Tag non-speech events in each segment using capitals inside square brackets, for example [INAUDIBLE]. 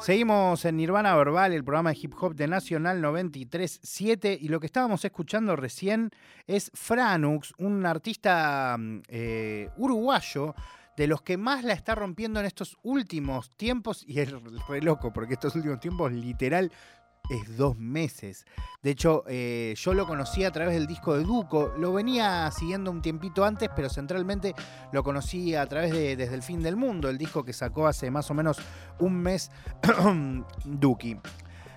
Seguimos en Nirvana Verbal, el programa de hip hop de Nacional 93.7 y lo que estábamos escuchando recién es Franux, un artista mm, eh, uruguayo de los que más la está rompiendo en estos últimos tiempos y es re loco porque estos últimos tiempos literal es dos meses. De hecho, eh, yo lo conocí a través del disco de Duco. Lo venía siguiendo un tiempito antes, pero centralmente lo conocí a través de Desde el Fin del Mundo, el disco que sacó hace más o menos un mes [CLEARS THROAT] Duki.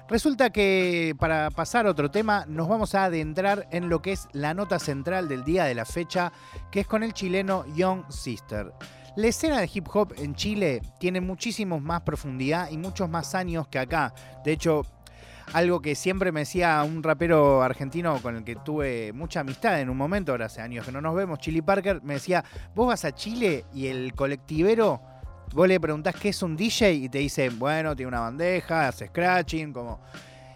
Resulta que para pasar a otro tema, nos vamos a adentrar en lo que es la nota central del día de la fecha, que es con el chileno Young Sister. La escena de hip hop en Chile tiene muchísimos más profundidad y muchos más años que acá. De hecho, algo que siempre me decía un rapero argentino con el que tuve mucha amistad en un momento, ahora hace años que no nos vemos, Chili Parker, me decía, vos vas a Chile y el colectivero, vos le preguntás qué es un DJ y te dice, bueno, tiene una bandeja, hace scratching, como...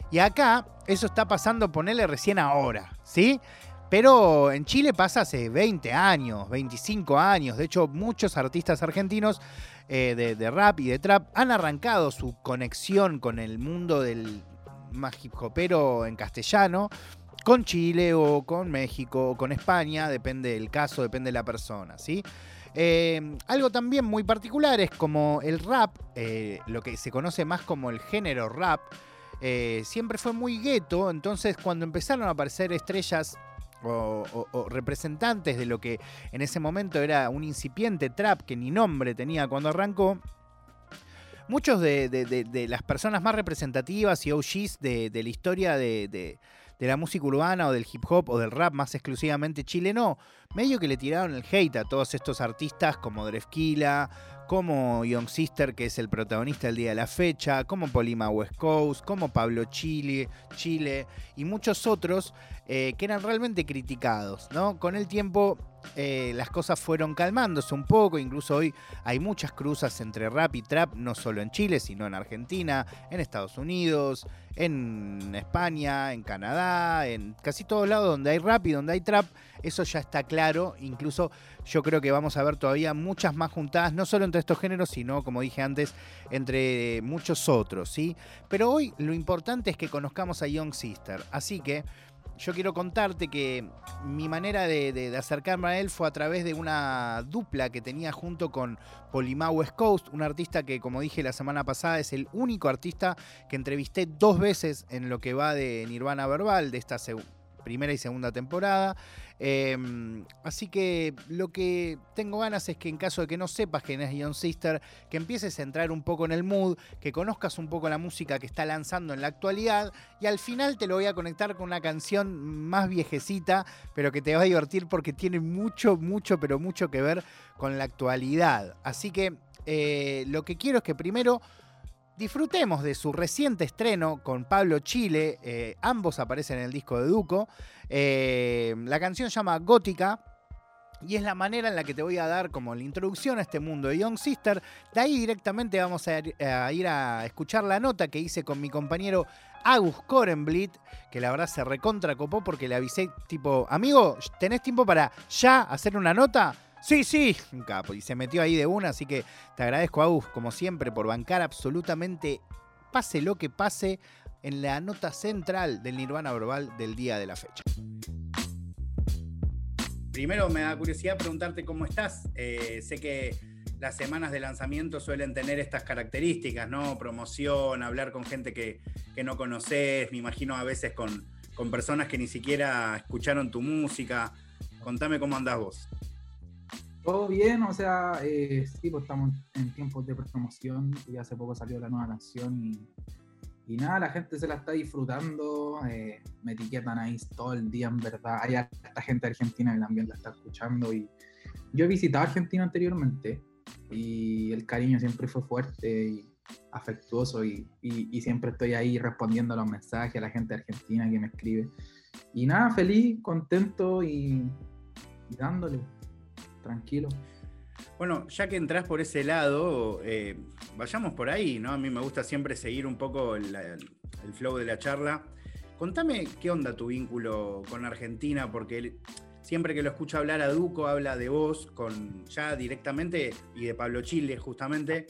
Y acá eso está pasando, ponele recién ahora, ¿sí? Pero en Chile pasa hace 20 años, 25 años. De hecho, muchos artistas argentinos eh, de, de, rap y de trap han arrancado su conexión con el mundo del, más hip hopero en castellano, con Chile o con México o con España, depende del caso, depende de la persona, ¿sí? Eh, algo también muy particular es como el rap, eh, lo que se conoce más como el género rap, eh, siempre fue muy gueto, entonces cuando empezaron a aparecer estrellas o, representantes de lo que en ese momento era un incipiente trap que ni nombre tenía cuando arrancó, muchos de, las personas más representativas y OGs de, la historia de, la música urbana o del hip hop o del rap más exclusivamente chileno, medio que le tiraron el hate a todos estos artistas como Drefkila, como Young Sister, que es el protagonista del día de la fecha, como Polima West Coast, como Pablo Chile, Chile y muchos otros eh, que eran realmente criticados. ¿no? Con el tiempo eh, las cosas fueron calmándose un poco, incluso hoy hay muchas cruzas entre rap y trap, no solo en Chile, sino en Argentina, en Estados Unidos, en España, en Canadá, en casi todos lados donde hay rap y donde hay trap, eso ya está claro, incluso yo creo que vamos a ver todavía muchas más juntadas, no solo entre estos géneros, sino, como dije antes, entre muchos otros, ¿sí? Pero hoy lo importante es que conozcamos a Young Sister, así que yo quiero contarte que mi manera de, acercarme a él fue a través de una dupla que tenía junto con Polimá West Coast, un artista que, como dije la semana pasada, es el único artista que entrevisté dos veces en lo que va de Nirvana Verbal, de esta primera y segunda temporada. Eh, así que lo que tengo ganas es que en caso de que no sepas quién es Young Sister, que empieces a entrar un poco en el mood, que conozcas un poco la música que está lanzando en la actualidad y al final te lo voy a conectar con una canción más viejecita, pero que te va a divertir porque tiene mucho, mucho, pero mucho que ver con la actualidad. Así que eh, lo que quiero es que primero disfrutemos de su reciente estreno con Pablo Chile. Eh, ambos aparecen en el disco de Duco. Eh, la canción se llama Gótica. Y es la manera en la que te voy a dar como la introducción a este mundo de Young Sister. De ahí directamente vamos a ir, a, escuchar la nota que hice con mi compañero Agus Korenblit, que la verdad se recontra copó porque le avisé tipo, amigo, ¿tenés tiempo para ya hacer una nota? Sí, sí, un capo. Y se metió ahí de una, así que te agradezco, Agus, como siempre, por bancar absolutamente, pase lo que pase, en la nota central del Nirvana Verbal del día de la fecha. Primero me da curiosidad preguntarte cómo estás. Eh, sé que las semanas de lanzamiento suelen tener estas características, ¿no? Promoción, hablar con gente que, que no conoces, me imagino a veces con, con personas que ni siquiera escucharon tu música. Contame cómo andás vos. Todo bien, o sea, eh, sí, pues estamos en tiempos de promoción y hace poco salió la nueva canción y, y nada, la gente se la está disfrutando, eh, me etiquetan ahí todo el día, en verdad. Hay esta gente argentina que también la está escuchando y yo he visitado Argentina anteriormente y el cariño siempre fue fuerte y afectuoso y, y, y siempre estoy ahí respondiendo a los mensajes a la gente argentina que me escribe. Y nada, feliz, contento y, y dándole tranquilo. Bueno, ya que entras por ese lado, eh, vayamos por ahí, ¿no? A mí me gusta siempre seguir un poco el, flow de la charla. Contame qué onda tu vínculo con Argentina, porque siempre que lo escucho hablar a Duco, habla de vos, con ya directamente, y de Pablo Chile, justamente.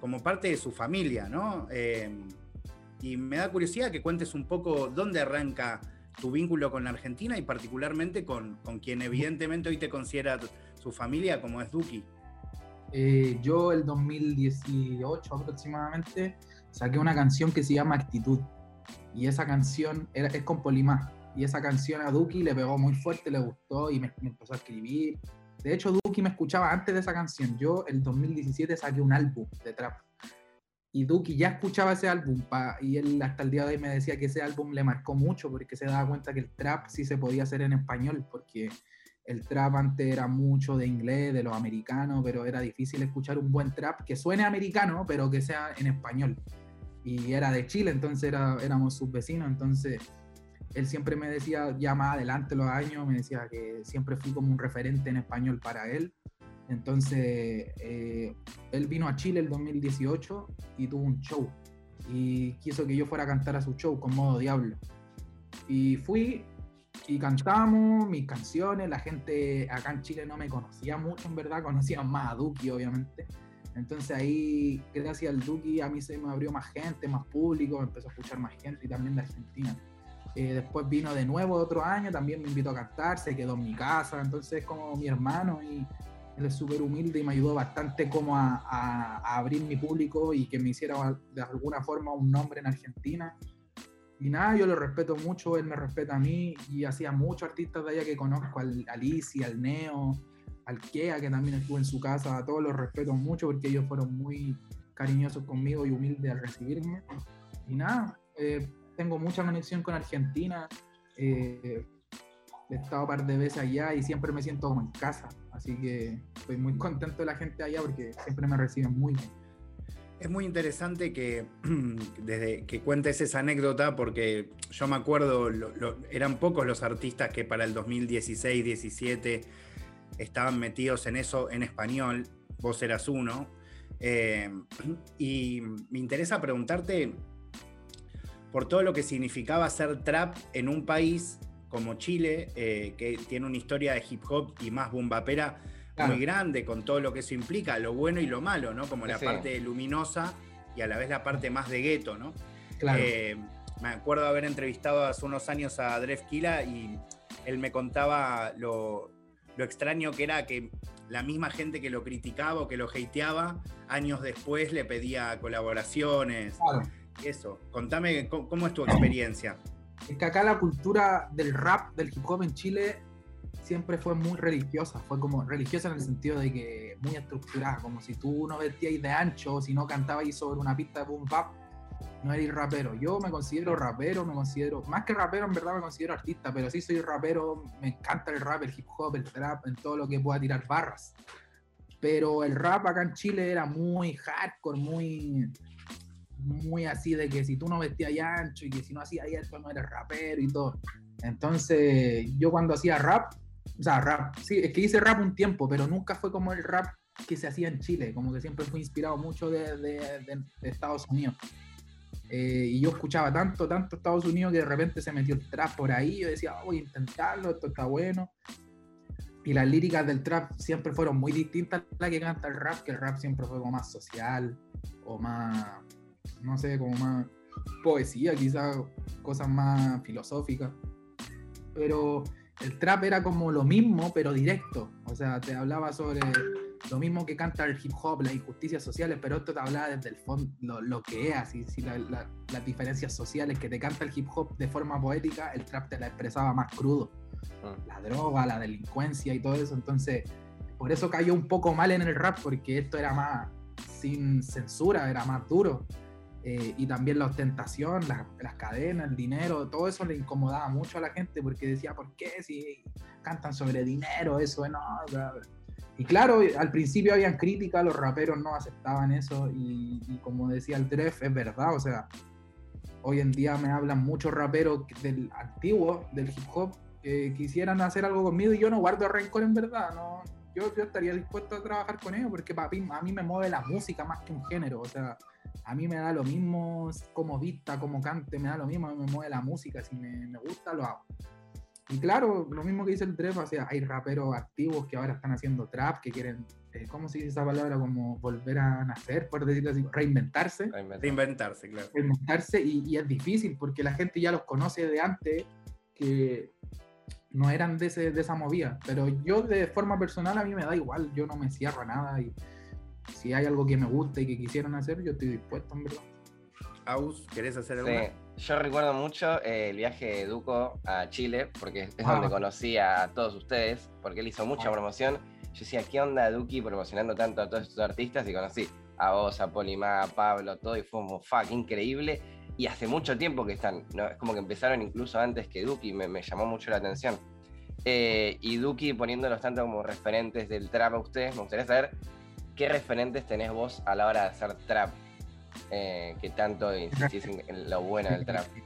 como parte de su familia, ¿no? Eh, y me da curiosidad que cuentes un poco dónde arranca tu vínculo con la Argentina y particularmente con, con quien evidentemente hoy te considera su familia, como es Duki. Eh, yo el 2018 aproximadamente saqué una canción que se llama Actitud. Y esa canción era, es con Polimá. Y esa canción a Duki le pegó muy fuerte, le gustó y me, empezó a escribir. De hecho, Duki me escuchaba antes de esa canción. Yo el 2017 saqué un álbum de trap. Y Duki ya escuchaba ese álbum y él hasta el día de hoy me decía que ese álbum le marcó mucho porque se daba cuenta que el trap sí se podía hacer en español porque el trap antes era mucho de inglés, de los americanos, pero era difícil escuchar un buen trap que suene americano, pero que sea en español. Y era de Chile, entonces era, éramos sus vecinos, entonces él siempre me decía, ya más adelante los años, me decía que siempre fui como un referente en español para él. Entonces, eh, él vino a Chile el 2018 y tuvo un show. Y quiso que yo fuera a cantar a su show con modo diablo. Y fui, y cantamos mis canciones. La gente acá en Chile no me conocía mucho, en verdad, conocían más a Duki, obviamente. Entonces ahí, gracias al Duki, a mí se me abrió más gente, más público, empezó a escuchar más gente y también de Argentina. Eh, después vino de nuevo otro año, también me invitó a cantar, se quedó en mi casa, entonces es como mi hermano y él es súper humilde y me ayudó bastante como a, a, abrir mi público y que me hiciera de alguna forma un nombre en Argentina. Y nada, yo lo respeto mucho, él me respeta a mí y hacía muchos artistas de allá que conozco, al Alicia, al Neo, al Kea, que también estuvo en su casa, a todos los respeto mucho porque ellos fueron muy cariñosos conmigo y humildes al recibirme. Y nada, eh, tengo mucha conexión con Argentina, eh, he estado un par de veces allá y siempre me siento como en casa, así que estoy muy contento de la gente allá porque siempre me reciben muy bien. Es muy interesante que [CLEARS THROAT] desde que cuentes esa anécdota, porque yo me acuerdo, eran pocos los artistas que para el 2016-17 estaban metidos en eso en español, vos eras uno. Eh, [CLEARS THROAT] y me interesa preguntarte por todo lo que significaba hacer trap en un país como Chile, eh, que tiene una historia de hip hop y más muy grande con todo lo que eso implica, lo bueno y lo malo, ¿no? Como la parte luminosa y a la vez la parte más de gueto, ¿no? Eh, me acuerdo haber entrevistado hace unos años a Dref Kila y él me contaba lo, extraño que era que la misma gente que lo criticaba o que lo hateaba, años después le pedía colaboraciones. Eso, contame cómo es tu experiencia. Es que acá la cultura del rap, del hip hop en Chile siempre fue muy religiosa, fue como religiosa en el sentido de que muy estructurada, como si tú no vestías de ancho, si no cantabas sobre una pista de boom bap, no eres rapero. Yo me considero rapero, me considero, más que rapero en verdad me considero artista, pero sí soy rapero, me encanta el rap, el hip hop, el trap, en todo lo que pueda tirar barras. Pero el rap acá en Chile era muy hardcore, muy muy así de que si tú no vestías ancho y que si no hacías esto no eres rapero y todo. Entonces, yo cuando hacía rap, o sea, rap, sí, es que hice rap un tiempo, pero nunca fue como el rap que se hacía en Chile, como que siempre fue inspirado mucho de, de, Estados Unidos. Eh, y yo escuchaba tanto, tanto Estados Unidos que de repente se metió el trap por ahí. Yo decía, oh, voy a intentarlo, esto está bueno. Y las líricas del trap siempre fueron muy distintas a la que canta el rap, que el rap siempre fue como más social o más, no sé, como más poesía, quizás cosas más filosóficas. Pero el trap era como lo mismo, pero directo. O sea, te hablaba sobre lo mismo que canta el hip hop, las injusticias sociales, pero esto te hablaba desde el fondo, lo, que es, así, si las diferencias sociales que te canta el hip hop de forma poética, el trap te la expresaba más crudo. Ah. La droga, la delincuencia y todo eso. Entonces, por eso cayó un poco mal en el rap, porque esto era más sin censura, era más duro. Eh, y también la ostentación, las cadenas, el dinero, todo eso le incomodaba mucho a la gente porque decía, ¿por qué si cantan sobre dinero? Eso no. Y claro, al principio habían críticas, los raperos no aceptaban eso y, como decía el Tref, es verdad, o sea, hoy en día me hablan muchos raperos del antiguo, del hip hop, que quisieran hacer algo conmigo y yo no guardo rencor en verdad, no, yo, yo estaría dispuesto a trabajar con ellos porque papi, a mí me mueve la música más que un género, o sea, a mí me da lo mismo como vista, como cante, me da lo mismo, a mí me mueve la música, si me, me gusta lo hago. Y claro, lo mismo que dice el trap, o sea, hay raperos activos que ahora están haciendo trap, que quieren eh, ¿cómo se dice esa palabra? Como volver a nacer, por decirlo así, reinventarse. Reinventarse, claro. Reinventarse y, es difícil porque la gente ya los conoce de antes que no eran de, ese, de esa movida. Pero yo de forma personal a mí me da igual, yo no me cierro a nada y si hay algo que me gusta y que quisieran hacer, yo estoy dispuesto, en verdad. Aus, ¿querés hacer algo? Sí. Yo recuerdo mucho eh, el viaje de Duco a Chile, porque es donde ah. conocí a todos ustedes, porque él hizo mucha ah. promoción yo decía, ¿qué onda Duki promocionando tanto a todos estos artistas? Y conocí a vos, a Polimá, a Pablo, todo, y fue como, fuck, increíble. Y hace mucho tiempo que están, ¿no? es como que empezaron incluso antes que Duki, me, me llamó mucho la atención. Eh, y Duki poniéndolos tanto como referentes del trap a ustedes, me gustaría saber qué referentes tenés vos a la hora de hacer trap, eh, que tanto insistís en, lo bueno del trap. [LAUGHS]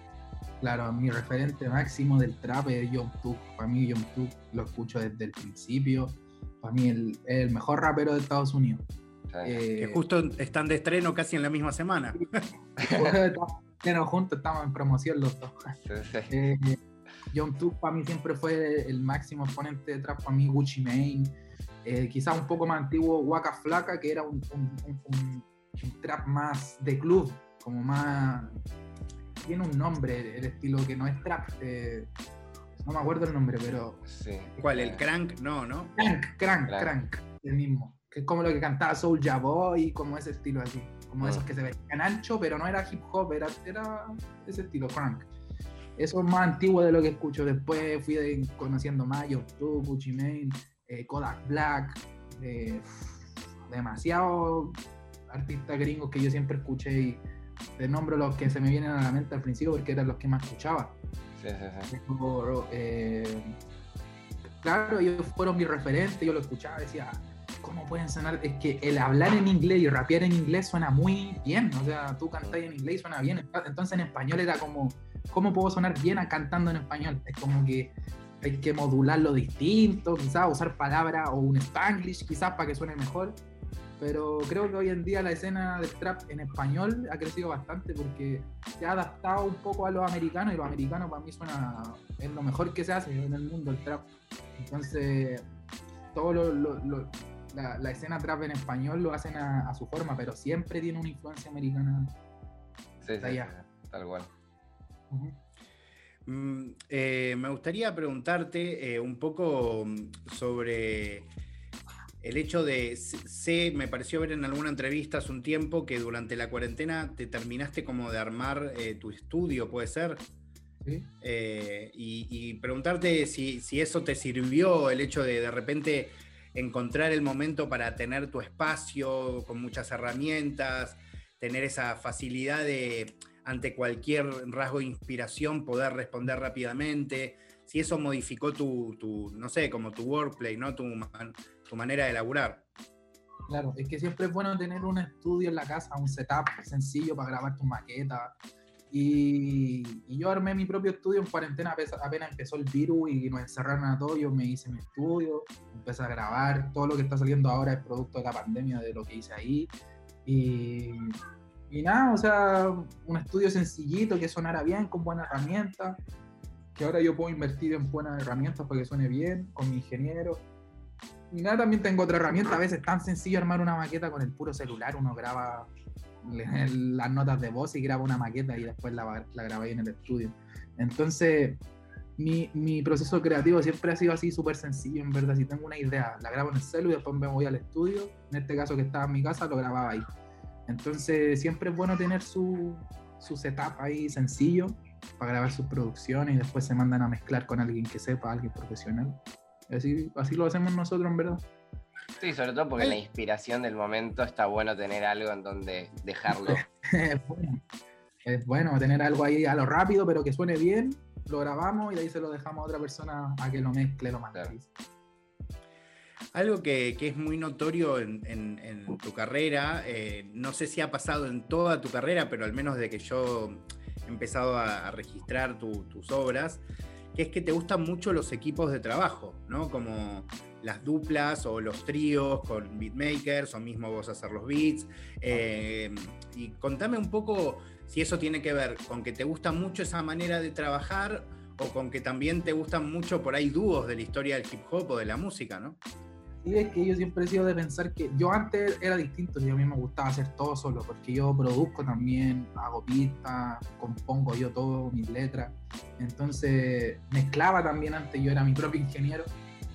Claro, mi referente máximo del trap es Young Tuk. Para mí Young Tuk lo escucho desde el principio para mí el, el mejor rapero de Estados Unidos. que eh, justo están de estreno casi en la misma semana. [LAUGHS] estamos juntos, estamos en promoción los dos. Eh, John Tuck para mí siempre fue el máximo exponente de trap, para mí Gucci Mane, eh, quizás un poco más antiguo Waka Flaca, que era un, un, trap más de club, como más... Tiene un nombre, el estilo que no es trap, no me acuerdo el nombre, pero. Sí. ¿Cuál? ¿El Crank? No, ¿no? Crank, Crank, Crank, el mismo. Que es como lo que cantaba Soul Boy, como ese estilo así. Como esos que se veían ancho, pero no era hip hop, era, era ese estilo, Crank. Eso es más antiguo de lo que escucho. Después fui conociendo más YouTube, Gucci Mane, eh, Kodak Black, eh, demasiados artistas gringos que yo siempre escuché y te nombro los que se me vienen a la mente al principio porque eran los que más escuchaba. Eh, claro, ellos fueron mi referente, yo lo escuchaba, decía, ¿cómo pueden sonar? Es que el hablar en inglés y rapear en inglés suena muy bien, o sea, tú cantas en inglés y suena bien, entonces en español era como, ¿cómo puedo sonar bien cantando en español? Es como que hay que modularlo distinto, quizás usar palabras o un spanglish quizás para que suene mejor pero creo que hoy en día la escena del trap en español ha crecido bastante porque se ha adaptado un poco a los americanos y los americanos para mí suena, es lo mejor que se hace en el mundo el trap. Entonces, todo lo, la, escena trap en español lo hacen a, su forma, pero siempre tiene una influencia americana. Sí, sí, tal cual. Mm, eh, me gustaría preguntarte eh, un poco sobre el hecho de, sé, me pareció ver en alguna entrevista hace un tiempo que durante la cuarentena te terminaste como de armar eh, tu estudio, ¿puede ser? Sí. Eh, y, preguntarte si, eso te sirvió, el hecho de de repente encontrar el momento para tener tu espacio con muchas herramientas, tener esa facilidad de ante cualquier rasgo de inspiración poder responder rápidamente, si eso modificó tu, tu no sé, como tu workplay, ¿no? Tu, tu manera de laburar. Claro, es que siempre es bueno tener un estudio en la casa, un setup sencillo para grabar tus maquetas. Y, yo armé mi propio estudio en cuarentena, apenas empezó el virus y nos encerraron a todos, yo me hice mi estudio, empecé a grabar, todo lo que está saliendo ahora es producto de la pandemia, de lo que hice ahí. Y, y nada, o sea, un estudio sencillito que sonara bien, con buenas herramientas, que ahora yo puedo invertir en buenas herramientas para que suene bien, con mi ingeniero y nada, también tengo otra herramienta. A veces es tan sencillo armar una maqueta con el puro celular. Uno graba las notas de voz y graba una maqueta y después la, la graba ahí en el estudio. Entonces, mi, mi, proceso creativo siempre ha sido así, súper sencillo, en verdad. Si tengo una idea, la grabo en el celular y después me voy al estudio. En este caso que estaba en mi casa, lo grababa ahí. Entonces, siempre es bueno tener su, su setup ahí sencillo para grabar sus producciones y después se mandan a mezclar con alguien que sepa, alguien profesional. Así, así lo hacemos nosotros, en verdad. Sí, sobre todo porque la inspiración del momento está bueno tener algo en donde dejarlo. [LAUGHS] es, bueno. es bueno tener algo ahí a lo rápido, pero que suene bien, lo grabamos y ahí se lo dejamos a otra persona a que lo mezcle lo más Algo que, es muy notorio en, tu carrera, eh, no sé si ha pasado en toda tu carrera, pero al menos de que yo he empezado a, registrar tus obras, que es que te gustan mucho los equipos de trabajo, ¿no? Como las duplas o los tríos con beatmakers o mismo vos hacer los beats. Eh, y contame un poco si eso tiene que ver con que te gusta mucho esa manera de trabajar o con que también te gustan mucho por ahí dúos de la historia del hip hop o de la música, ¿no? Sí, es que yo siempre he sido de pensar que yo antes era distinto, y a mí me gustaba hacer todo solo, porque yo produzco también, hago pistas, compongo yo todo, mis letras. Entonces mezclaba también antes, yo era mi propio ingeniero.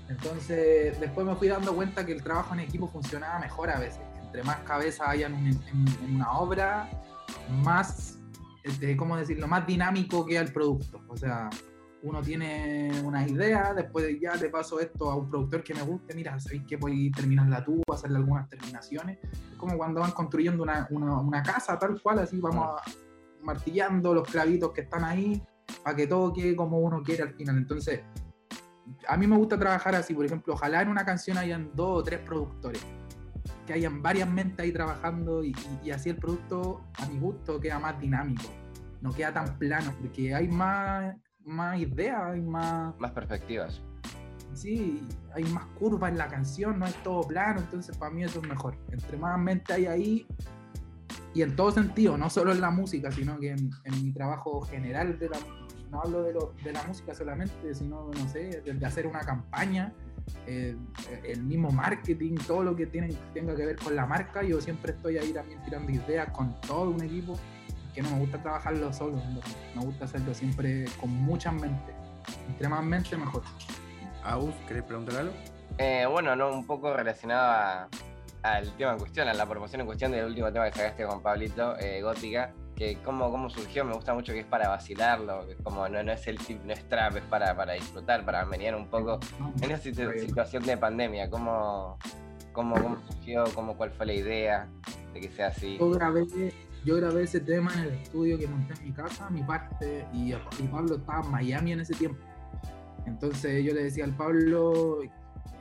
Entonces después me fui dando cuenta que el trabajo en equipo funcionaba mejor a veces. Entre más cabezas hayan en, en, una obra, más, este, ¿cómo decirlo?, más dinámico queda el producto. O sea, uno tiene una idea, después ya le paso esto a un productor que me guste, mira, sabéis que voy a terminarla tú, hacerle algunas terminaciones. Es como cuando van construyendo una, una, una casa tal cual, así vamos martillando los clavitos que están ahí para que todo quede como uno quiere al final. Entonces, a mí me gusta trabajar así, por ejemplo, ojalá en una canción hayan dos o tres productores, que hayan varias mentes ahí trabajando y, y así el producto, a mi gusto, queda más dinámico, no queda tan plano, porque hay más más ideas, hay más... Más perspectivas. Sí, hay más curvas en la canción, no es todo plano, entonces para mí eso es mejor. Entre más mente hay ahí, y en todo sentido, no solo en la música, sino que en, mi trabajo general de la no hablo de, lo, de la música solamente, sino, no sé, de, hacer una campaña, eh, el mismo marketing, todo lo que tiene, tenga que ver con la marca, yo siempre estoy ahí también tirando ideas con todo un equipo que no me gusta trabajarlo solo, me gusta hacerlo siempre con muchas mentes. Entre más mente, mejor. Aus, ¿querés preguntar algo? Eh, bueno, no, un poco relacionado al tema en cuestión, a la promoción en cuestión del último tema que sacaste con Pablito, eh, Gótica, que cómo, cómo surgió, me gusta mucho que es para vacilarlo, que como no, no es el tip, no es trap, es para, para disfrutar, para mediar un poco en esa situación de pandemia, cómo, cómo, cómo surgió, cómo, cuál fue la idea de que sea así yo grabé ese tema en el estudio que monté en mi casa, mi parte, y, Pablo estaba en Miami en ese tiempo. Entonces yo le decía al Pablo,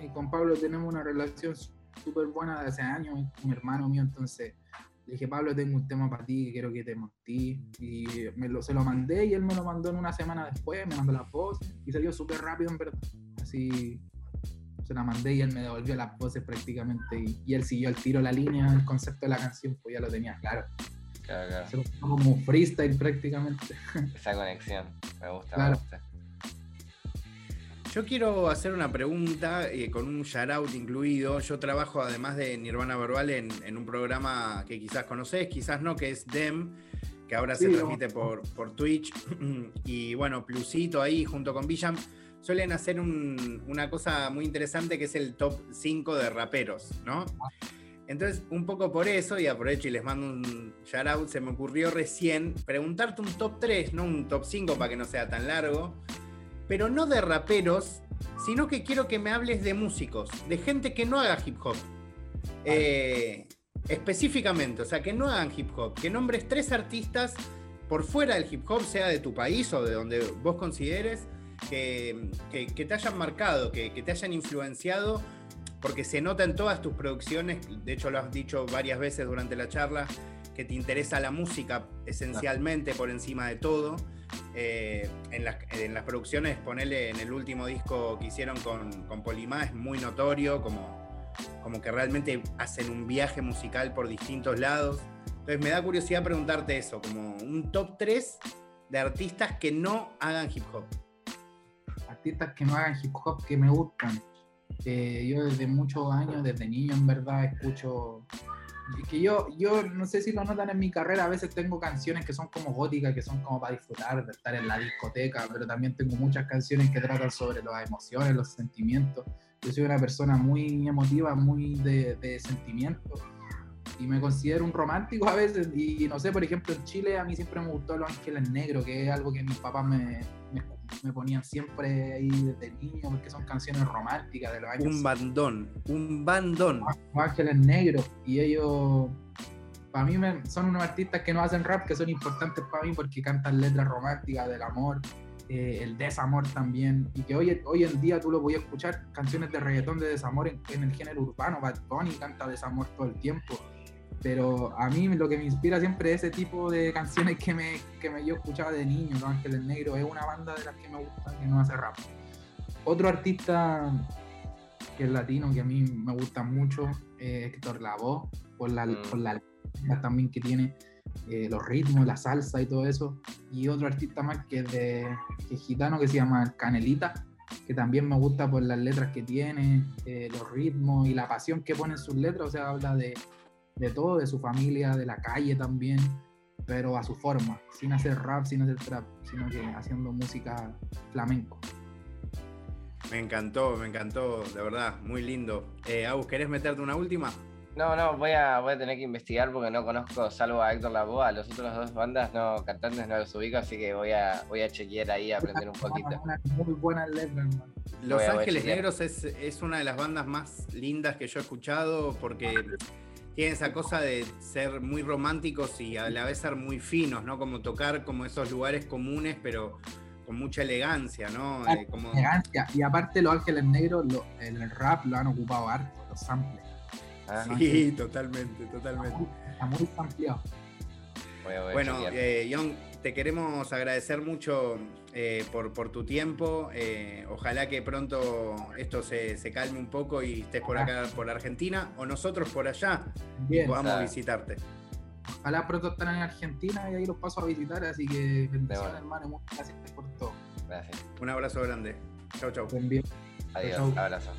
y con Pablo tenemos una relación súper buena de hace años, mi hermano mío, entonces le dije, Pablo, tengo un tema para ti que quiero que te monté. Y me lo, se lo mandé y él me lo mandó en una semana después, me mandó la voz y salió súper rápido en verdad. Así se la mandé y él me devolvió las voces prácticamente y él siguió el tiro la línea, el concepto de la canción, pues ya lo tenía claro. Claro, Como freestyle prácticamente. [LAUGHS] Esa conexión, me gusta, Yo quiero hacer una pregunta eh, con un shout incluido. Yo trabajo, además de Nirvana Verbal, en, un programa que quizás conocés, quizás no, que es DEM, que ahora se transmite por, por Twitch. [CLEARS THROAT] y bueno, Plusito ahí junto con Villam suelen hacer una cosa muy interesante que es el top 5 de raperos, ¿no? Entonces, un poco por eso, y aprovecho y les mando un shout out, se me ocurrió recién preguntarte un top 3, no un top 5 para que no sea tan largo, pero no de raperos, sino que quiero que me hables de músicos, de gente que no haga hip hop. Eh, específicamente, o sea, que no hagan hip hop, que nombres tres artistas por fuera del hip hop, sea de tu país o de donde vos consideres, que, te hayan marcado, que, que te hayan influenciado porque se nota en todas tus producciones, de hecho lo has dicho varias veces durante la charla, que te interesa la música esencialmente por encima de todo. Eh, en, las, producciones, ponele en el último disco que hicieron con, con Polimá, es muy notorio, como, como que realmente hacen un viaje musical por distintos lados. Entonces me da curiosidad preguntarte eso, como un top 3 de artistas que no hagan hip hop. Artistas que no hagan hip hop que me gustan yo desde muchos años, desde niño en verdad, escucho que yo, yo no sé si lo notan en mi carrera, a veces tengo canciones que son como góticas, que son como para disfrutar, de estar en la discoteca, pero también tengo muchas canciones que tratan sobre las emociones, los sentimientos. Yo soy una persona muy emotiva, muy de, de sentimientos y me considero un romántico [LAUGHS] a veces. Y no sé, por ejemplo, en Chile a mí siempre me gustó Los Ángeles Negros, que es algo que mis papás me, me, ponían siempre ahí desde niño, porque son canciones románticas de los años. Un bandón, un bandón. Los Ángeles Negros. Y ellos, para mí, son unos artistas que no hacen rap, que son importantes para mí porque cantan letras románticas del amor. Eh, el desamor también, y que hoy, hoy en día tú lo voy a escuchar, canciones de reggaetón de desamor en, en el género urbano, Bad Bunny canta desamor todo el tiempo, pero a mí lo que me inspira siempre es ese tipo de canciones que me, que me yo escuchaba de niño. Los Ángeles Negros es una banda de las que me gusta, que no hace rap. Otro artista que es latino, que a mí me gusta mucho, es Héctor Lavoe, por la, mm. por la también que tiene, eh, los ritmos, la salsa y todo eso. Y otro artista más que es de que gitano que se llama Canelita, que también me gusta por las letras que tiene, eh, los ritmos y la pasión que pone en sus letras, o sea, habla de, de todo, de su familia, de la calle también, pero a su forma, sin hacer rap, sin hacer trap, sino que haciendo música flamenco. Me encantó, me encantó, de verdad, muy lindo. Eh, Agus, ¿querés meterte una última? No, no, voy a, voy a tener que investigar porque no conozco, salvo a Héctor Lavoe, a los otros dos bandas, no, cantantes no los ubico, así que voy a, voy a chequear ahí, a aprender un poquito. [LAUGHS] muy buenas letras, Los Ángeles Negros es, es, una de las bandas más lindas que yo he escuchado porque tienen esa cosa de ser muy románticos y a la vez ser muy finos, ¿no? Como tocar como esos lugares comunes, pero con mucha elegancia, ¿no? Eh, como... Elegancia. Y aparte los Ángeles Negros, el rap lo han ocupado harto, los samples. Ah, sí, totalmente, totalmente. Está muy, ampliado. Bueno, eh, John, te queremos agradecer mucho eh, por, por, tu tiempo. Eh, ojalá que pronto esto se, se, calme un poco y estés por acá, por Argentina, o nosotros por allá, Bien, y podamos visitarte. Ojalá pronto estén en Argentina y ahí los paso a visitar, así que bendiciones, hermano, muchas gracias por todo. Gracias. Un abrazo grande. Chau, chau. Adiós, abrazo.